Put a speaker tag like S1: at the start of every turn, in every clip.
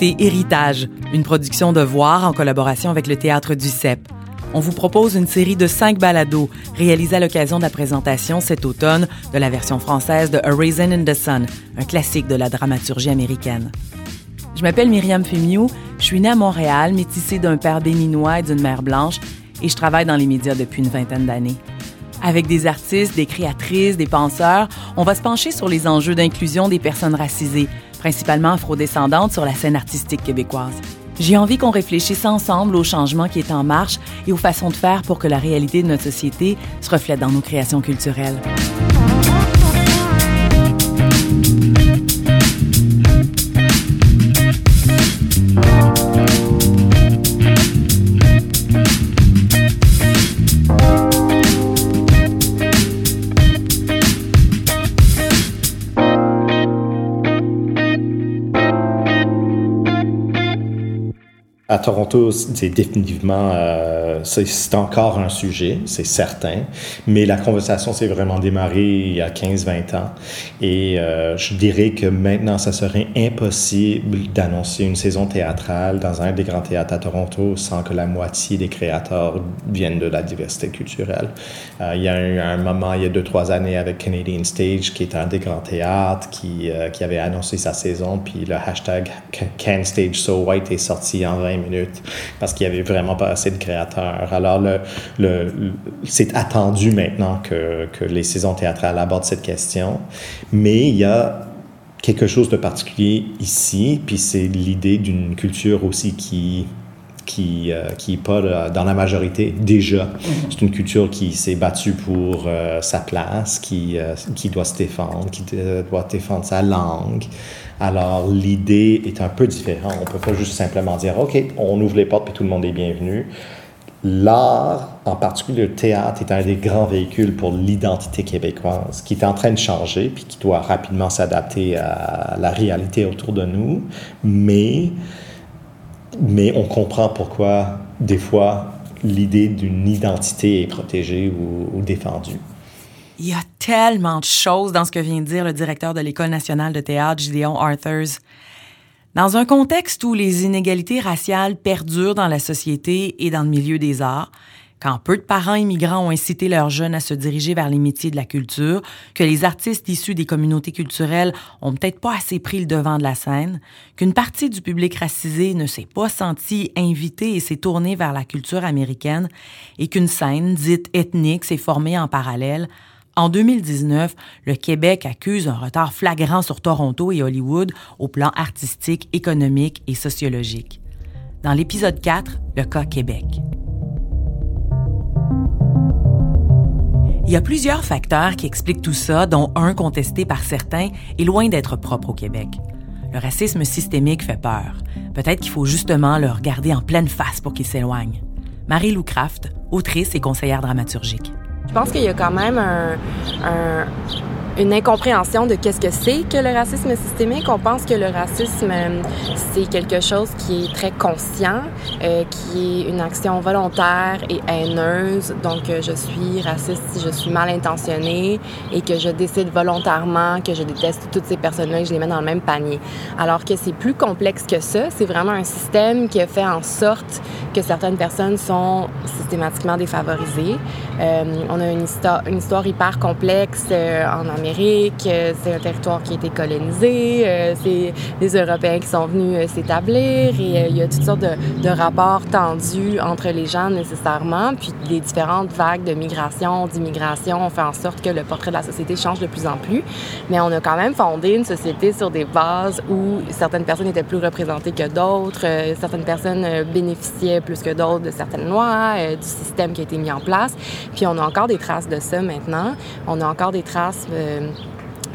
S1: Héritage, une production de Voir en collaboration avec le Théâtre du CEP. On vous propose une série de cinq balados réalisés à l'occasion de la présentation cet automne de la version française de A Raisin in the Sun, un classique de la dramaturgie américaine. Je m'appelle Myriam Femiou, je suis née à Montréal, métissée d'un père béninois et d'une mère blanche, et je travaille dans les médias depuis une vingtaine d'années. Avec des artistes, des créatrices, des penseurs, on va se pencher sur les enjeux d'inclusion des personnes racisées, principalement afrodescendantes sur la scène artistique québécoise. J'ai envie qu'on réfléchisse ensemble au changement qui est en marche et aux façons de faire pour que la réalité de notre société se reflète dans nos créations culturelles.
S2: À Toronto, c'est définitivement, euh, c'est encore un sujet, c'est certain, mais la conversation s'est vraiment démarrée il y a 15-20 ans. Et euh, je dirais que maintenant, ça serait impossible d'annoncer une saison théâtrale dans un des grands théâtres à Toronto sans que la moitié des créateurs viennent de la diversité culturelle. Euh, il y a eu un moment, il y a deux, trois années, avec Canadian Stage, qui est un des grands théâtres, qui, euh, qui avait annoncé sa saison, puis le hashtag Can est sorti en 20 minutes parce qu'il n'y avait vraiment pas assez de créateurs. Alors, le, le, c'est attendu maintenant que, que les saisons théâtrales abordent cette question, mais il y a quelque chose de particulier ici, puis c'est l'idée d'une culture aussi qui qui euh, qui pas dans la majorité déjà. Mm-hmm. C'est une culture qui s'est battue pour euh, sa place, qui euh, qui doit se défendre, qui doit défendre sa langue. Alors, l'idée est un peu différente. On peut pas juste simplement dire, OK, on ouvre les portes puis tout le monde est bienvenu. L'art, en particulier le théâtre, est un des grands véhicules pour l'identité québécoise, qui est en train de changer puis qui doit rapidement s'adapter à la réalité autour de nous. Mais, mais on comprend pourquoi, des fois, l'idée d'une identité est protégée ou défendue.
S1: Il y a tellement de choses dans ce que vient de dire le directeur de l'École nationale de théâtre, Gideon Arthurs. Dans un contexte où les inégalités raciales perdurent dans la société et dans le milieu des arts, quand peu de parents immigrants ont incité leurs jeunes à se diriger vers les métiers de la culture, que les artistes issus des communautés culturelles ont peut-être pas assez pris le devant de la scène, qu'une partie du public racisé ne s'est pas senti invité et s'est tournée vers la culture américaine, et qu'une scène dite ethnique s'est formée en parallèle, en 2019, le Québec accuse un retard flagrant sur Toronto et Hollywood au plan artistique, économique et sociologique. Dans l'épisode 4, le cas Québec. Il y a plusieurs facteurs qui expliquent tout ça, dont un contesté par certains est loin d'être propre au Québec. Le racisme systémique fait peur. Peut-être qu'il faut justement le regarder en pleine face pour qu'il s'éloigne. Marie-Lou Craft, autrice et conseillère dramaturgique.
S3: Je pense qu'il y a quand même un, une incompréhension de qu'est-ce que c'est que le racisme systémique. On pense que le racisme, c'est quelque chose qui est très conscient, euh, qui est une action volontaire et haineuse. Donc, euh, je suis raciste si je suis mal intentionnée et que je décide volontairement que je déteste toutes ces personnes-là et que je les mets dans le même panier. Alors que c'est plus complexe que ça. C'est vraiment un système qui a fait en sorte que certaines personnes sont systématiquement défavorisées. Euh, on a une histoire, une histoire hyper complexe euh, en Amérique euh, c'est un territoire qui a été colonisé, euh, c'est les Européens qui sont venus euh, s'établir et il y a toutes sortes de, rapports tendus entre les gens nécessairement. Puis les différentes vagues de migration, d'immigration ont fait en sorte que le portrait de la société change de plus en plus. Mais on a quand même fondé une société sur des bases où certaines personnes étaient plus représentées que d'autres, certaines personnes bénéficiaient plus que d'autres de certaines lois, du système qui a été mis en place. Puis on a encore des traces de ça maintenant. On a encore des traces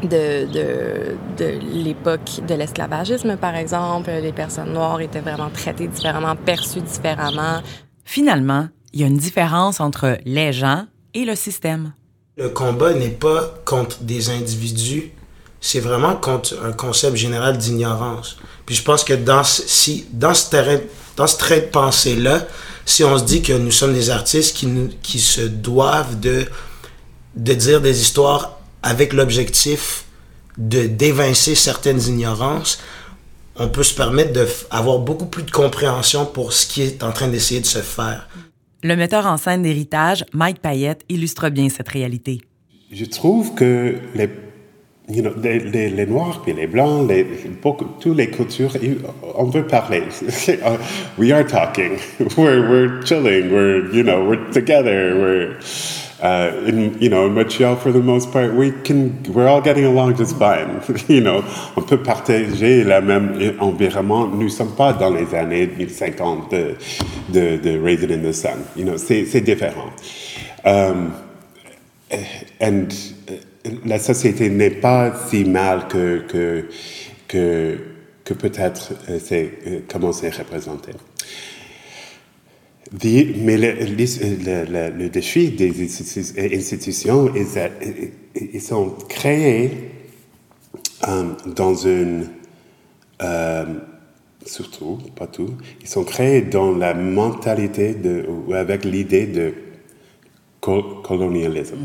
S3: de, de, de l'époque de l'esclavagisme, par exemple. Les personnes noires étaient vraiment traitées différemment, perçues différemment.
S1: Finalement, il y a une différence entre les gens et le système.
S4: Le combat n'est pas contre des individus, c'est vraiment contre un concept général d'ignorance. Puis je pense que dans, si, dans ce terrain, dans ce trait de pensée-là, si on se dit que nous sommes des artistes qui, qui se doivent de, de dire des histoires avec l'objectif de d'évincer certaines ignorances, on peut se permettre d'avoir beaucoup plus de compréhension pour ce qui est en train d'essayer de se faire.
S1: Le metteur en scène d'héritage, Mike Payette, illustre bien cette réalité.
S5: Je trouve que les, you know, les, les, les Noirs et les Blancs, les, beaucoup, toutes les cultures, on veut parler. we are talking. We're, we're chilling. We're, you know, we're together. We're... Uh, in, you know, in Montreal, for the most part, we can, we're all getting along just fine. you know, on peut partager la même environnement. Nous sommes pas dans les années 1050 de, de, de Raising in the Sun. You know, c'est, c'est différent. Um, and uh, la société n'est pas si mal que, que, que, que peut-être euh, c'est, euh, comment c'est représenté mais le, le, défi des institutions est qu'ils sont créés um, dans une... Euh, surtout, pas tout, ils sont créés dans la mentalité de, ou avec l'idée de colonialisme.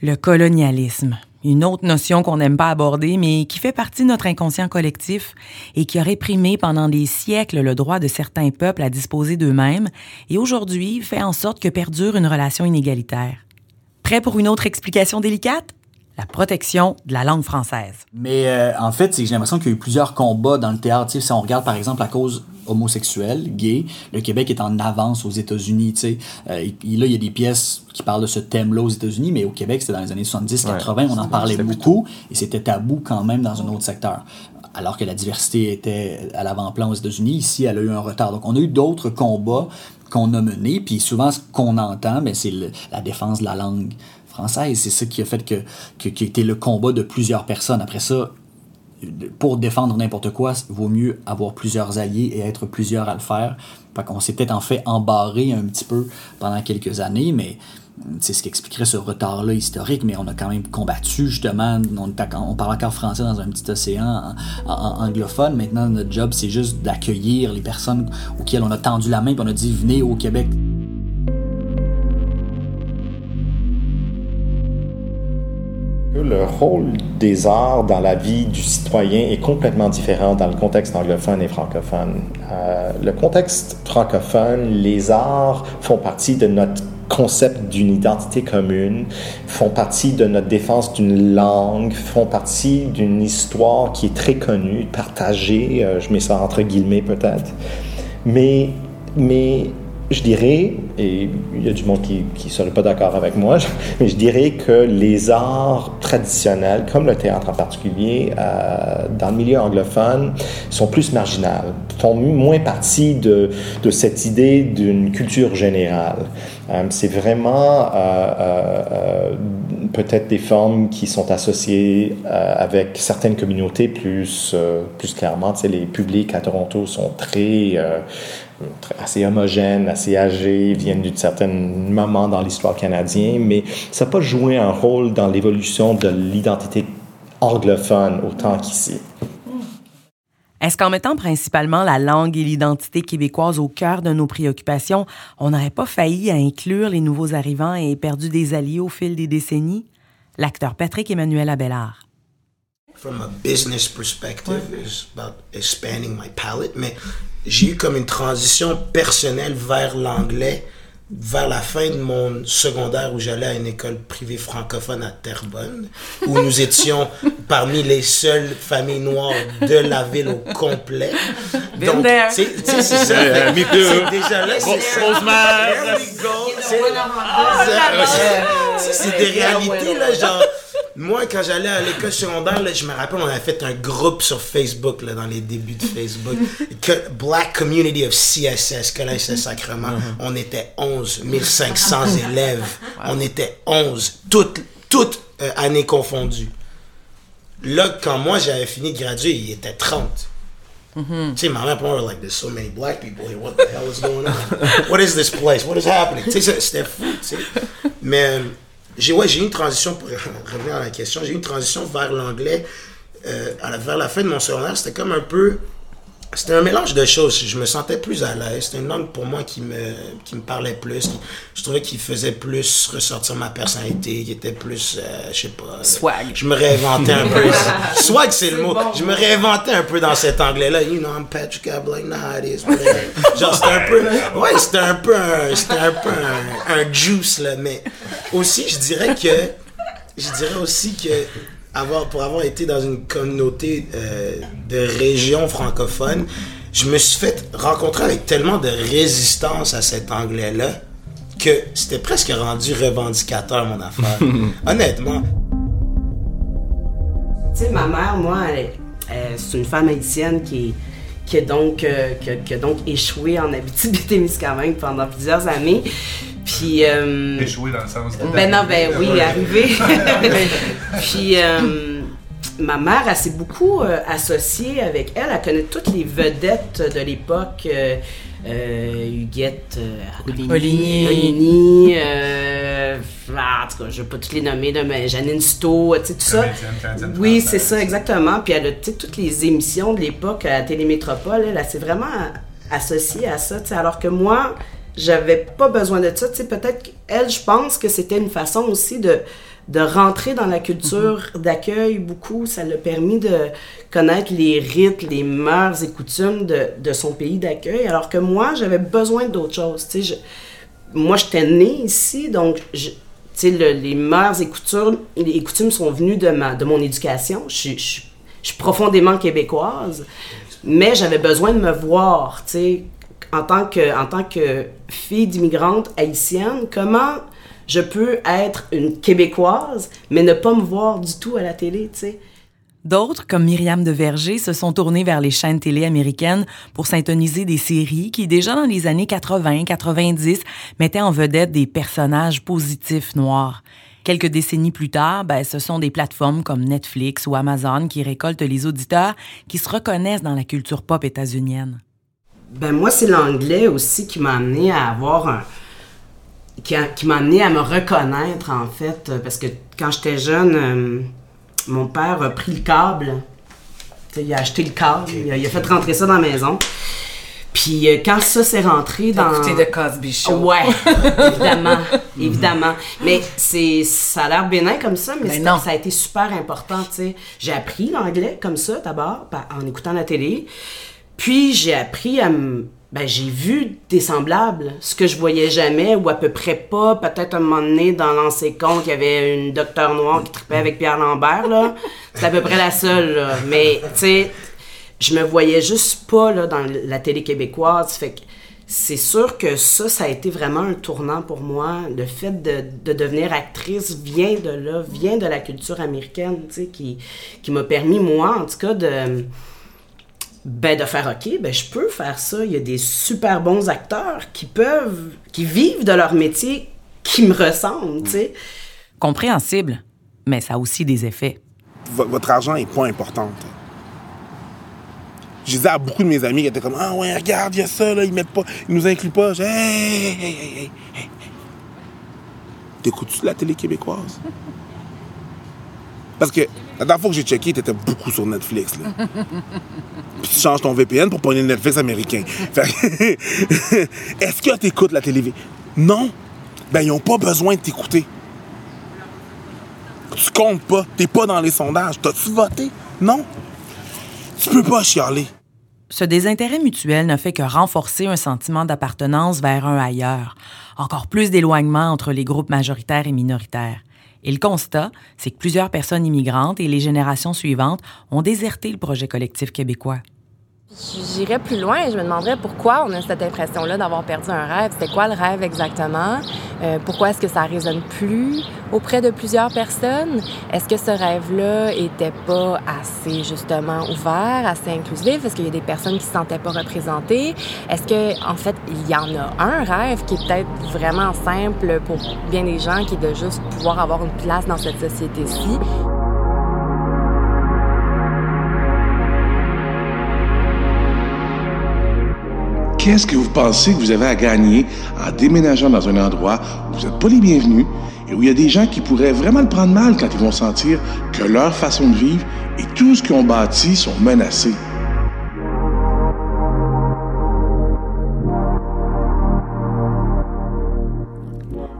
S1: Le colonialisme une autre notion qu'on n'aime pas aborder, mais qui fait partie de notre inconscient collectif et qui a réprimé pendant des siècles le droit de certains peuples à disposer d'eux-mêmes et aujourd'hui fait en sorte que perdure une relation inégalitaire. Prêt pour une autre explication délicate? La protection de la langue française.
S6: Mais euh, en fait, j'ai l'impression qu'il y a eu plusieurs combats dans le théâtre. si on regarde par exemple la cause homosexuel, gay, le Québec est en avance aux États-Unis. Euh, là, il y a des pièces qui parlent de ce thème-là aux États-Unis, mais au Québec, c'était dans les années 70-80, on en parlait beaucoup, et c'était tabou quand même dans un autre secteur. Alors que la diversité était à l'avant-plan aux États-Unis, ici, elle a eu un retard. Donc, on a eu d'autres combats qu'on a menés, puis souvent, ce qu'on entend, ben, c'est la défense de la langue française. C'est ça qui a fait que, que, qui le combat de plusieurs personnes. Après ça, pour défendre n'importe quoi, il vaut mieux avoir plusieurs alliés et être plusieurs à le faire. Fait qu'on s'est peut-être en fait embarré un petit peu pendant quelques années, mais c'est ce qui expliquerait ce retard-là historique, mais on a quand même combattu justement, on, parle encore français dans un petit océan anglophone. Maintenant, notre job, c'est juste d'accueillir les personnes auxquelles on a tendu la main et on a dit venez au Québec.
S2: Le rôle des arts dans la vie du citoyen est complètement différent dans le contexte anglophone et francophone. Euh, le contexte francophone, les arts font partie de notre concept d'une identité commune, font partie de notre défense d'une langue, font partie d'une histoire qui est très connue, partagée, euh, je mets ça entre guillemets peut-être. Mais, mais je dirais, et il y a du monde qui ne serait pas d'accord avec moi, mais je dirais que les arts traditionnels, comme le théâtre en particulier, euh, dans le milieu anglophone, sont plus marginales, font moins partie de, cette idée d'une culture générale. Euh, c'est vraiment euh, peut-être des formes qui sont associées avec certaines communautés plus, plus clairement. Tu sais, les publics à Toronto sont très assez homogènes, assez âgés, viennent d'un certain moment dans l'histoire canadienne, mais ça n'a pas joué un rôle dans l'évolution de l'identité anglophone autant qu'ici.
S1: Est-ce qu'en mettant principalement la langue et l'identité québécoise au cœur de nos préoccupations, on n'aurait pas failli à inclure les nouveaux arrivants et perdu des alliés au fil des décennies? L'acteur Patrick Emmanuel Abelard.
S4: From a business perspective, is about expanding my palette, mais j'ai eu comme une transition personnelle vers l'anglais vers la fin de mon secondaire où j'allais à une école privée francophone à Terrebonne, où nous étions parmi les seules familles noires de la ville au complet. Donc, c'est ça.
S7: Yeah, me too.
S4: déjà là. C'est des réalités, là, genre moi, quand j'allais à l'école secondaire, je me rappelle, on avait fait un groupe sur Facebook, là, dans les débuts de Facebook. que Black Community of CSS, Collège Saint-Sacrement. Uh-huh. On était 11 500 élèves. On était 11, toutes, toutes euh, années confondues. Là, quand moi, j'avais fini de graduer, il était 30. Mm-hmm. Tu sais, ma mère, moi, like, there's so many black people here. What the hell is going on? What is this place? What is happening? Tu sais, c'était fou, tu sais. Mais j'ai ouais, une transition, pour revenir à la question, j'ai une transition vers l'anglais euh, vers la fin de mon secondaire. C'était comme un peu c'était un mélange de choses. Je me sentais plus à l'aise. C'était une langue pour moi qui me, qui me parlait plus. Je trouvais qu'il faisait plus ressortir ma personnalité, qui était plus, euh, je sais pas.
S1: Swag.
S4: Je me réinventais un peu. Swag, c'est le mot. Je me réinventais un peu dans cet anglais-là. You know, I'm Patrick like nah, it is. Genre, c'était un peu, ouais, c'était un peu un, c'était un peu un, un juice, là. Mais aussi, je dirais que, je dirais aussi que, avoir, pour avoir été dans une communauté euh, de régions francophones, je me suis fait rencontrer avec tellement de résistance à cet anglais-là que c'était presque rendu revendicateur, mon affaire. Honnêtement.
S7: Tu sais, ma mère, moi, elle, c'est une femme haïtienne qui, qui, a donc, euh, qui, a, donc échoué en Abitibi-Témiscamingue pendant plusieurs années. Puis. Euh,
S8: Échoué dans le sens de.
S7: Ben non, ben oui, arrivé. Puis. Euh, ma mère, elle s'est beaucoup euh, associée avec elle. Elle connaît toutes les vedettes de l'époque. Euh, Huguette,
S1: Oligny,
S7: Oligny ah, en tout cas, je ne vais pas toutes les nommer, mais Janine Sto, tu sais, tout ça. Oui, c'est ça, exactement. Puis elle a toutes les émissions de l'époque à Télémétropole, elle, elle s'est vraiment associée à ça, tu sais, alors que moi, j'avais pas besoin de ça. Tu sais, peut-être qu'elle, je pense que c'était une façon aussi de, de rentrer dans la culture mhm. d'accueil beaucoup. Ça l'a permis de connaître les rites, les mœurs et coutumes de, de son pays d'accueil, alors que moi, j'avais besoin d'autre chose. Tu sais, je, moi, j'étais née ici, donc je, tu sais, les mœurs et coutumes, les coutumes sont venues de, ma, de mon éducation. Je, je, je suis profondément québécoise, mais j'avais besoin de me voir, tu sais, en tant que, en tant que fille d'immigrante haïtienne, comment je peux être une Québécoise, mais ne pas me voir du tout à la télé, tu sais?
S1: D'autres, comme Myriam de Verger, se sont tournés vers les chaînes télé américaines pour syntoniser des séries qui, déjà dans les années 80-90, mettaient en vedette des personnages positifs noirs. Quelques décennies plus tard, ben, ce sont des plateformes comme Netflix ou Amazon qui récoltent les auditeurs qui se reconnaissent dans la culture pop états-unienne.
S7: Ben moi, c'est l'anglais aussi qui m'a amené à avoir un. qui, m'a amené à me reconnaître, en fait. Parce que quand j'étais jeune, euh, mon père a pris le câble. il a acheté le câble, il a, fait rentrer ça dans la maison. Puis euh, quand ça s'est rentré dans.
S1: Écouté de Cosby Show.
S7: Ouais, évidemment, évidemment. Mais c'est, ça a l'air bénin comme ça, mais, ben ça a été super important, tu sais. J'ai appris l'anglais comme ça d'abord, en écoutant la télé. Puis j'ai appris à me. Ben, j'ai vu des semblables, ce que je voyais jamais ou à peu près pas. Peut-être un moment donné, dans l'ancien compte, il y avait une docteur noire qui tripait avec Pierre Lambert, là. C'est à peu près la seule, là. Mais, tu sais, je me voyais juste pas, là, dans la télé québécoise. Fait que c'est sûr que ça, ça a été vraiment un tournant pour moi. Le fait de, de devenir actrice vient de là, vient de la culture américaine, tu sais, qui, qui m'a permis, moi, en tout cas, de ben de faire OK, ben je peux faire ça. Il y a des super bons acteurs qui peuvent, qui vivent de leur métier, qui me ressemblent, tu sais.
S1: Compréhensible, mais ça a aussi des effets.
S9: votre argent est pas important. Je disais à beaucoup de mes amis qui étaient comme Ah ouais, regarde, il y a ça, là, ils mettent pas, ils nous incluent pas. J'ai Hey, hey, hey, hey, hey. T'écoutes-tu la télé québécoise? Parce que la dernière fois que j'ai checké, t'étais beaucoup sur Netflix. Puis tu changes ton VPN pour prendre Netflix américain. Est-ce que t'écoutes la télévision? Non. Ben, ils n'ont pas besoin de t'écouter. Tu comptes pas. T'es pas dans les sondages. T'as-tu voté? Non. Tu peux pas chialer.
S1: Ce désintérêt mutuel ne fait que renforcer un sentiment d'appartenance vers un ailleurs, encore plus d'éloignement entre les groupes majoritaires et minoritaires. Et le constat, c'est que plusieurs personnes immigrantes et les générations suivantes ont déserté le projet collectif québécois.
S3: J'irais plus loin et je me demanderais pourquoi on a cette impression-là d'avoir perdu un rêve. C'était quoi le rêve exactement? Euh, pourquoi est-ce que ça résonne plus auprès de plusieurs personnes? Est-ce que ce rêve-là était pas assez justement ouvert, assez inclusif? Est-ce qu'il y a des personnes qui se sentaient pas représentées? Est-ce que en fait il y en a un rêve qui est peut-être vraiment simple pour bien des gens, qui est de juste pouvoir avoir une place dans cette société-ci?
S10: Qu'est-ce que vous pensez que vous avez à gagner en déménageant dans un endroit où vous n'êtes pas les bienvenus et où il y a des gens qui pourraient vraiment le prendre mal quand ils vont sentir que leur façon de vivre et tout ce qu'ils ont bâti sont menacés?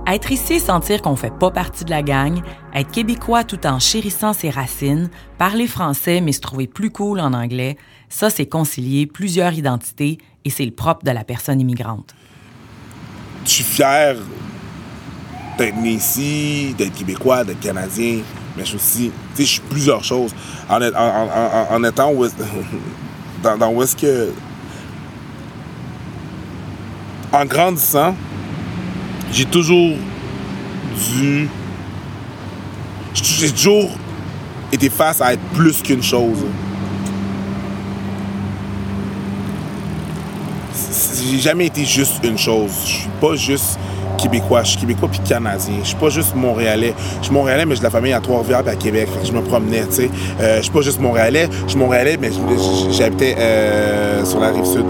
S1: Être ici et sentir qu'on ne fait pas partie de la gang, être québécois tout en chérissant ses racines, parler français mais se trouver plus cool en anglais, ça c'est concilier plusieurs identités et c'est le propre de la personne immigrante.
S9: Je suis fier d'être né ici, d'être québécois, d'être canadien, mais je suis aussi, tu sais, je suis plusieurs choses. En, étant où dans, où est-ce que, en grandissant, j'ai toujours dû. J'ai toujours été face à être plus qu'une chose. J'ai jamais été juste une chose. Je suis pas juste québécois, je suis québécois puis canadien. Je suis pas juste montréalais. Je suis montréalais, mais j'ai de la famille à Trois-Rivières à Québec. je me promenais, tu sais. Euh, je suis pas juste montréalais. Je suis montréalais, mais j'habitais euh, sur la rive sud.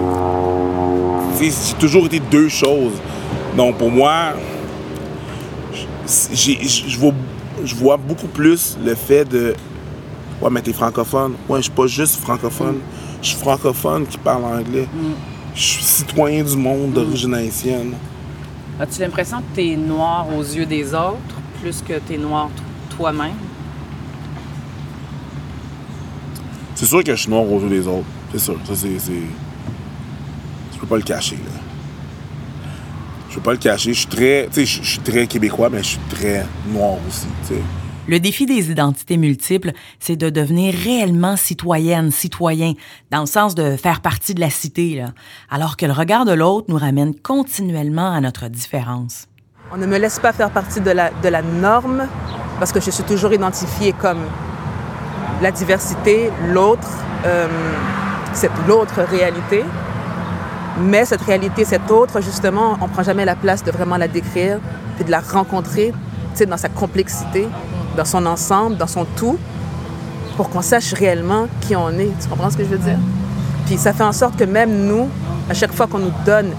S9: J'ai toujours été deux choses. Donc pour moi, je vois, vois beaucoup plus le fait de Ouais, mais t'es francophone. Ouais, je suis pas juste francophone. Je suis francophone qui parle anglais. Je suis citoyen du monde d'origine haïtienne.
S8: As-tu l'impression que t'es noir aux yeux des autres plus que t'es noir toi-même?
S9: C'est sûr que je suis noir aux yeux des autres. C'est sûr. Ça, c'est. Je peux pas le cacher, là. Je peux pas le cacher. Je suis très, je suis très québécois, mais je suis très noir aussi.
S1: Le défi des identités multiples, c'est de devenir réellement citoyenne, citoyen, dans le sens de faire partie de la cité, alors que le regard de l'autre nous ramène continuellement à notre différence.
S11: On ne me laisse pas faire partie de la, de la norme parce que je suis toujours identifiée comme la diversité, l'autre, euh, cette l'autre réalité. Mais cette réalité, cette autre, justement, on ne prend jamais la place de vraiment la décrire, puis de la rencontrer, dans sa complexité, dans son ensemble, dans son tout, pour qu'on sache réellement qui on est. Tu comprends ce que je veux dire? Puis ça fait en sorte que même nous, à chaque fois qu'on nous donne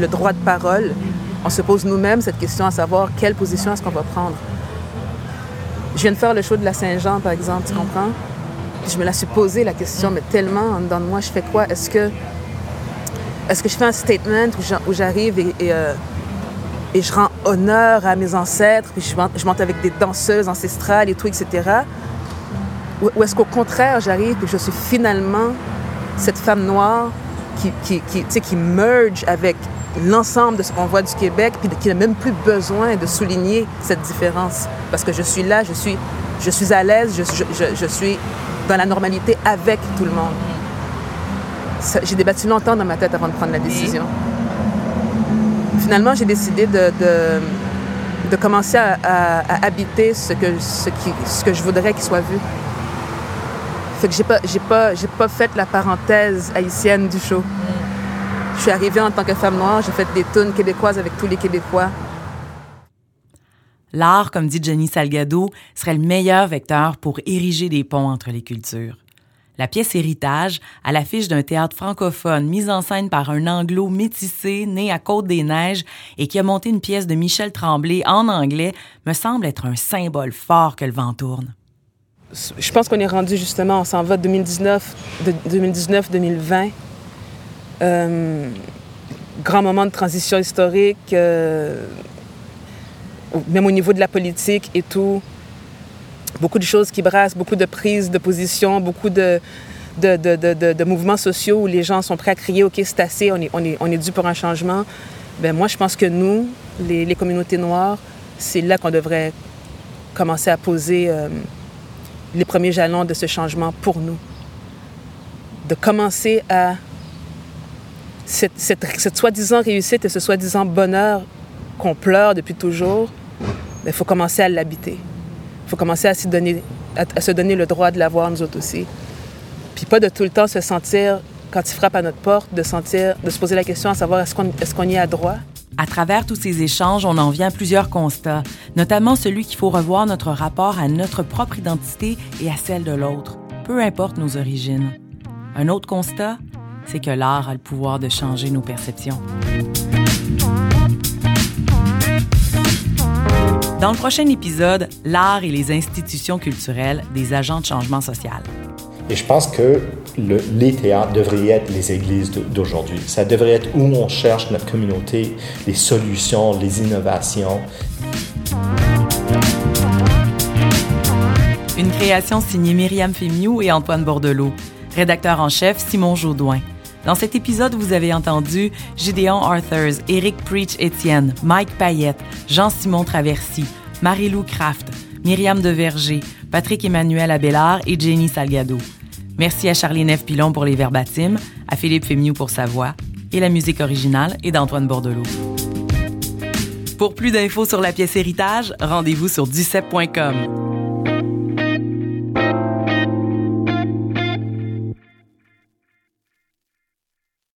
S11: le droit de parole, on se pose nous-mêmes cette question à savoir quelle position est-ce qu'on va prendre. Je viens de faire le show de la Saint-Jean, par exemple, tu comprends? Je me la suis posé la question, mais tellement en dedans de moi, je fais quoi? Est-ce que est-ce que je fais un statement où j'arrive et, euh, et, je rends honneur à mes ancêtres, puis je monte, avec des danseuses ancestrales et tout, etc. Ou, est-ce qu'au contraire, j'arrive et je suis finalement cette femme noire qui, qui, qui, qui merge avec l'ensemble de ce qu'on voit du Québec, puis qui n'a même plus besoin de souligner cette différence? Parce que je suis là, je suis, je suis à l'aise, je, je, je suis dans la normalité avec tout le monde j'ai débattu longtemps dans ma tête avant de prendre la décision. Finalement, j'ai décidé de, de, commencer à, habiter ce que, ce, qui, ce que je voudrais qu'il soit vu. Fait que j'ai pas, j'ai pas, j'ai pas fait la parenthèse haïtienne du show. Je suis arrivée en tant que femme noire, j'ai fait des tunes québécoises avec tous les Québécois.
S1: L'art, comme dit Jenny Salgado, serait le meilleur vecteur pour ériger des ponts entre les cultures. La pièce Héritage, à l'affiche d'un théâtre francophone mise en scène par un anglo métissé né à Côte-des-Neiges et qui a monté une pièce de Michel Tremblay en anglais, me semble être un symbole fort que le vent tourne.
S11: Je pense qu'on est rendu justement, on s'en va 2019, 2019-2020. Euh, grand moment de transition historique, euh, même au niveau de la politique et tout beaucoup de choses qui brassent, beaucoup de prises de position, beaucoup de, de, de, de, mouvements sociaux où les gens sont prêts à crier OK, c'est assez, on est, on, est, on est dû pour un changement. Ben moi, je pense que nous, les, les communautés noires, c'est là qu'on devrait commencer à poser euh, les premiers jalons de ce changement pour nous. De commencer à. Cette, cette, cette soi-disant réussite et ce soi-disant bonheur qu'on pleure depuis toujours, il ben, faut commencer à l'habiter. Il faut commencer à donner, à, se donner le droit de l'avoir, nous autres aussi. Puis pas de tout le temps se sentir, quand il frappe à notre porte, de, sentir, de se poser la question à savoir est-ce qu'on est qu'on y a droit.
S1: À travers tous ces échanges, on en vient à plusieurs constats, notamment celui qu'il faut revoir notre rapport à notre propre identité et à celle de l'autre, peu importe nos origines. Un autre constat, c'est que l'art a le pouvoir de changer nos perceptions. Dans le prochain épisode, l'art et les institutions culturelles des agents de changement social.
S2: Et je pense que les théâtres devraient être les églises d'aujourd'hui. Ça devrait être où on cherche notre communauté, les solutions, les innovations.
S1: Une création signée Myriam Fémiou et Antoine Bordelot. Rédacteur en chef, Simon Jaudoin. Dans cet épisode, vous avez entendu Gideon Arthurs, Eric Preach Étienne, Mike Payette, Jean-Simon Traversy, Marie-Lou Kraft, Myriam Deverger, Patrick Emmanuel Abélard et Jenny Salgado. Merci à Charlie F. Pilon pour les verbatims, à Philippe Fémiou pour sa voix, et la musique originale est d'Antoine Bordelot. Pour plus d'infos sur la pièce Héritage, rendez-vous sur ducep.com.